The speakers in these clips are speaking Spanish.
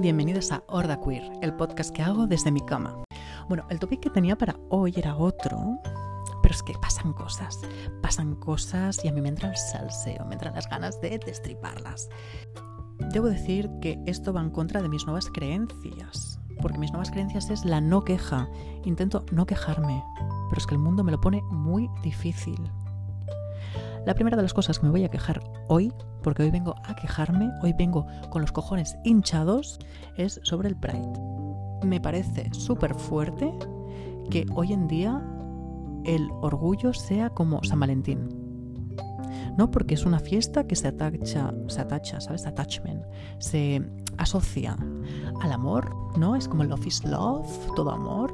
bienvenidos a Horda Queer, el podcast que hago desde mi cama. Bueno, el topic que tenía para hoy era otro, pero es que pasan cosas, pasan cosas y a mí me entra el salseo, me entran las ganas de destriparlas. Debo decir que esto va en contra de mis nuevas creencias, porque mis nuevas creencias es la no queja. Intento no quejarme, pero es que el mundo me lo pone muy difícil. La primera de las cosas que me voy a quejar hoy, porque hoy vengo a quejarme, hoy vengo con los cojones hinchados, es sobre el Pride. Me parece súper fuerte que hoy en día el orgullo sea como San Valentín. No porque es una fiesta que se atacha, se atacha, ¿sabes? Attachment. Se asocia al amor, ¿no? Es como love is love, todo amor.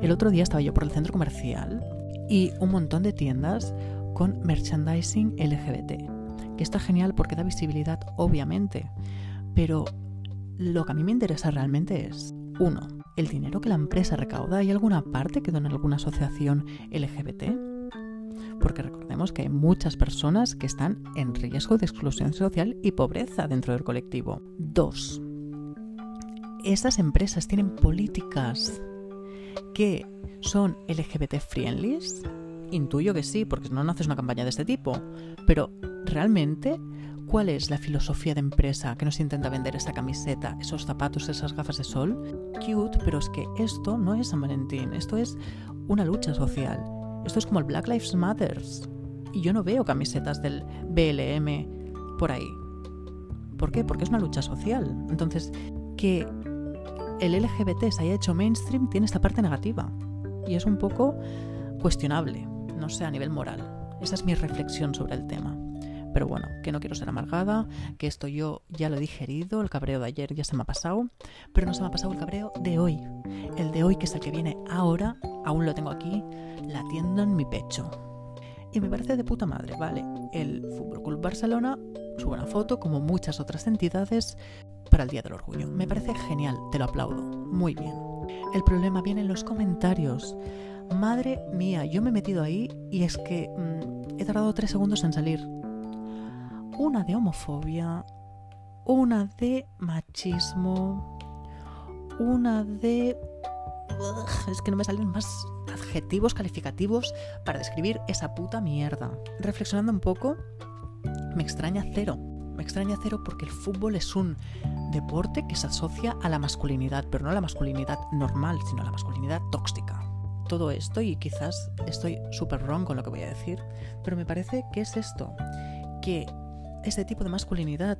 El otro día estaba yo por el centro comercial y un montón de tiendas con merchandising LGBT, que está genial porque da visibilidad, obviamente, pero lo que a mí me interesa realmente es, uno, el dinero que la empresa recauda, ¿hay alguna parte que dona alguna asociación LGBT? Porque recordemos que hay muchas personas que están en riesgo de exclusión social y pobreza dentro del colectivo. Dos, estas empresas tienen políticas que son LGBT friendly, Intuyo que sí, porque no, no haces una campaña de este tipo. Pero, ¿realmente cuál es la filosofía de empresa que nos intenta vender esa camiseta, esos zapatos, esas gafas de sol? Cute, pero es que esto no es San Valentín, esto es una lucha social. Esto es como el Black Lives Matter. Y yo no veo camisetas del BLM por ahí. ¿Por qué? Porque es una lucha social. Entonces, que el LGBT se haya hecho mainstream tiene esta parte negativa. Y es un poco cuestionable no sé, a nivel moral. Esa es mi reflexión sobre el tema. Pero bueno, que no quiero ser amargada, que esto yo ya lo he digerido, el cabreo de ayer ya se me ha pasado, pero no se me ha pasado el cabreo de hoy. El de hoy, que es el que viene ahora, aún lo tengo aquí, latiendo en mi pecho. Y me parece de puta madre, ¿vale? El Fútbol Club Barcelona sube una foto, como muchas otras entidades, para el Día del Orgullo. Me parece genial, te lo aplaudo. Muy bien. El problema viene en los comentarios. Madre mía, yo me he metido ahí y es que mm, he tardado tres segundos en salir. Una de homofobia, una de machismo, una de... es que no me salen más adjetivos calificativos para describir esa puta mierda. Reflexionando un poco, me extraña cero. Me extraña cero porque el fútbol es un deporte que se asocia a la masculinidad, pero no a la masculinidad normal, sino a la masculinidad tóxica todo esto y quizás estoy súper wrong con lo que voy a decir, pero me parece que es esto, que este tipo de masculinidad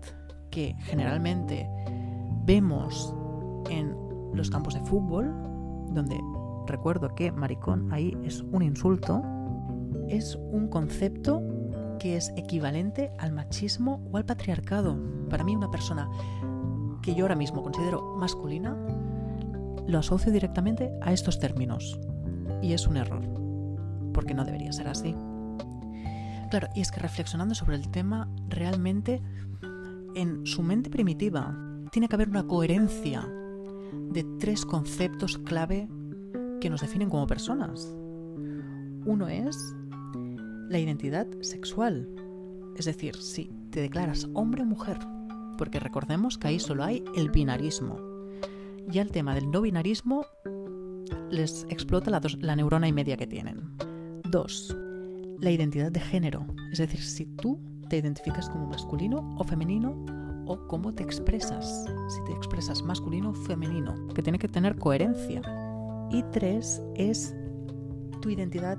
que generalmente vemos en los campos de fútbol, donde recuerdo que maricón ahí es un insulto, es un concepto que es equivalente al machismo o al patriarcado. Para mí una persona que yo ahora mismo considero masculina, lo asocio directamente a estos términos. Y es un error, porque no debería ser así. Claro, y es que reflexionando sobre el tema, realmente en su mente primitiva tiene que haber una coherencia de tres conceptos clave que nos definen como personas. Uno es la identidad sexual, es decir, si te declaras hombre o mujer, porque recordemos que ahí solo hay el binarismo. Ya el tema del no binarismo les explota la, neurona y media que tienen. Dos, la identidad de género, es decir, si tú te identificas como masculino o femenino o cómo te expresas, si te expresas masculino o femenino, que tiene que tener coherencia. Y tres es tu identidad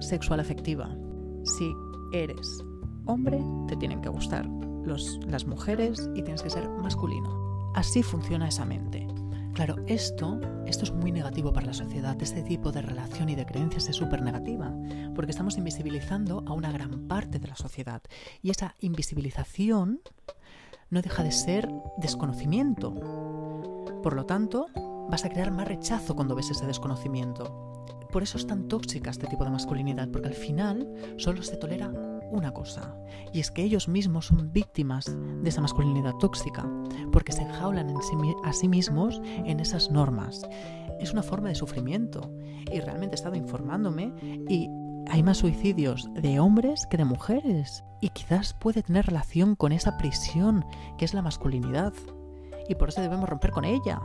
sexual afectiva. Si eres hombre, te tienen que gustar las mujeres y tienes que ser masculino. Así funciona esa mente. Claro, esto, esto es muy negativo para la sociedad. Este tipo de relación y de creencias es súper negativa, porque estamos invisibilizando a una gran parte de la sociedad. Y esa invisibilización no deja de ser desconocimiento. Por lo tanto, vas a crear más rechazo cuando ves ese desconocimiento. Por eso es tan tóxica este tipo de masculinidad, porque al final solo se tolera una cosa, y es que ellos mismos son víctimas de esa masculinidad tóxica, porque se enjaulan en a sí mismos en esas normas. Es una forma de sufrimiento, y realmente he estado informándome y hay más suicidios de hombres que de mujeres, y quizás puede tener relación con esa prisión que es la masculinidad. y por eso debemos romper con ella.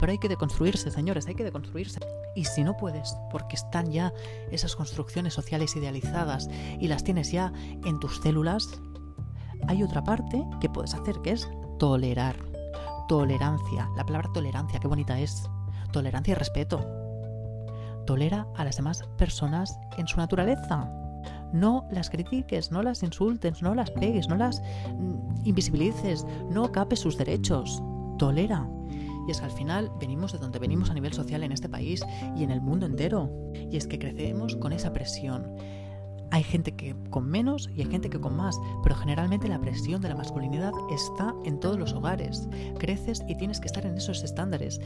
Pero hay que deconstruirse, señores, hay que deconstruirse. Y si no puedes, porque están ya esas construcciones sociales idealizadas y las tienes ya en tus células, hay otra parte que puedes hacer, que es tolerar. Tolerancia. La palabra tolerancia, qué bonita es. Tolerancia y respeto. Tolera a las demás personas en su naturaleza. No las critiques, no las insultes, no las pegues, no las mm, invisibilices, no capes sus derechos. Tolera. Y es que al final venimos de donde venimos a nivel social en este país y en el mundo entero. Y es que crecemos con esa presión. Hay gente que con menos y hay gente que con más, pero generalmente la presión de la masculinidad está en todos los hogares. Creces y tienes que estar en esos estándares.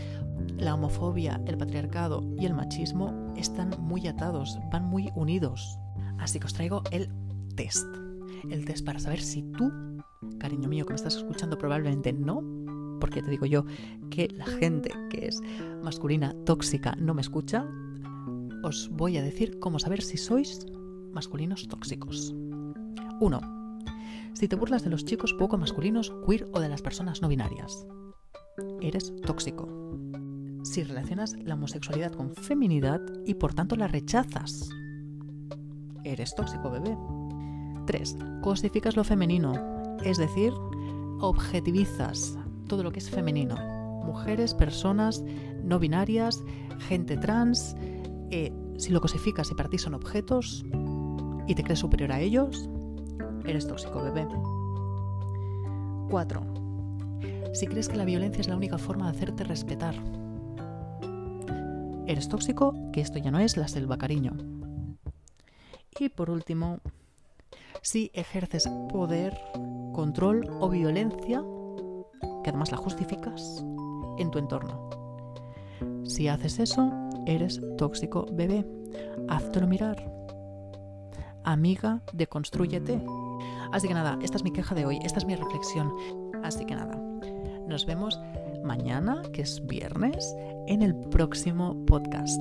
La homofobia, el patriarcado y el machismo están muy atados, van muy unidos. Así que os traigo el test. El test para saber si tú, cariño mío que me estás escuchando, probablemente no, porque te digo yo que la gente que es masculina tóxica no me escucha, os voy a decir cómo saber si sois masculinos tóxicos. 1. Si te burlas de los chicos poco masculinos, queer o de las personas no binarias. Eres tóxico. Si relacionas la homosexualidad con feminidad y por tanto la rechazas. Eres tóxico, bebé. 3. Cosificas lo femenino, es decir, objetivizas todo lo que es femenino. Mujeres, personas no binarias, gente trans. Eh, si lo cosificas y para ti son objetos y te crees superior a ellos, eres tóxico, bebé. 4. Si crees que la violencia es la única forma de hacerte respetar, eres tóxico, que esto ya no es la selva, cariño. Y por último, si ejerces poder, control o violencia que además la justificas en tu entorno. Si haces eso, eres tóxico bebé. Háztelo mirar. Amiga, deconstrúyete. Así que nada, esta es mi queja de hoy, esta es mi reflexión. Así que nada, nos vemos mañana, que es viernes, en el próximo podcast.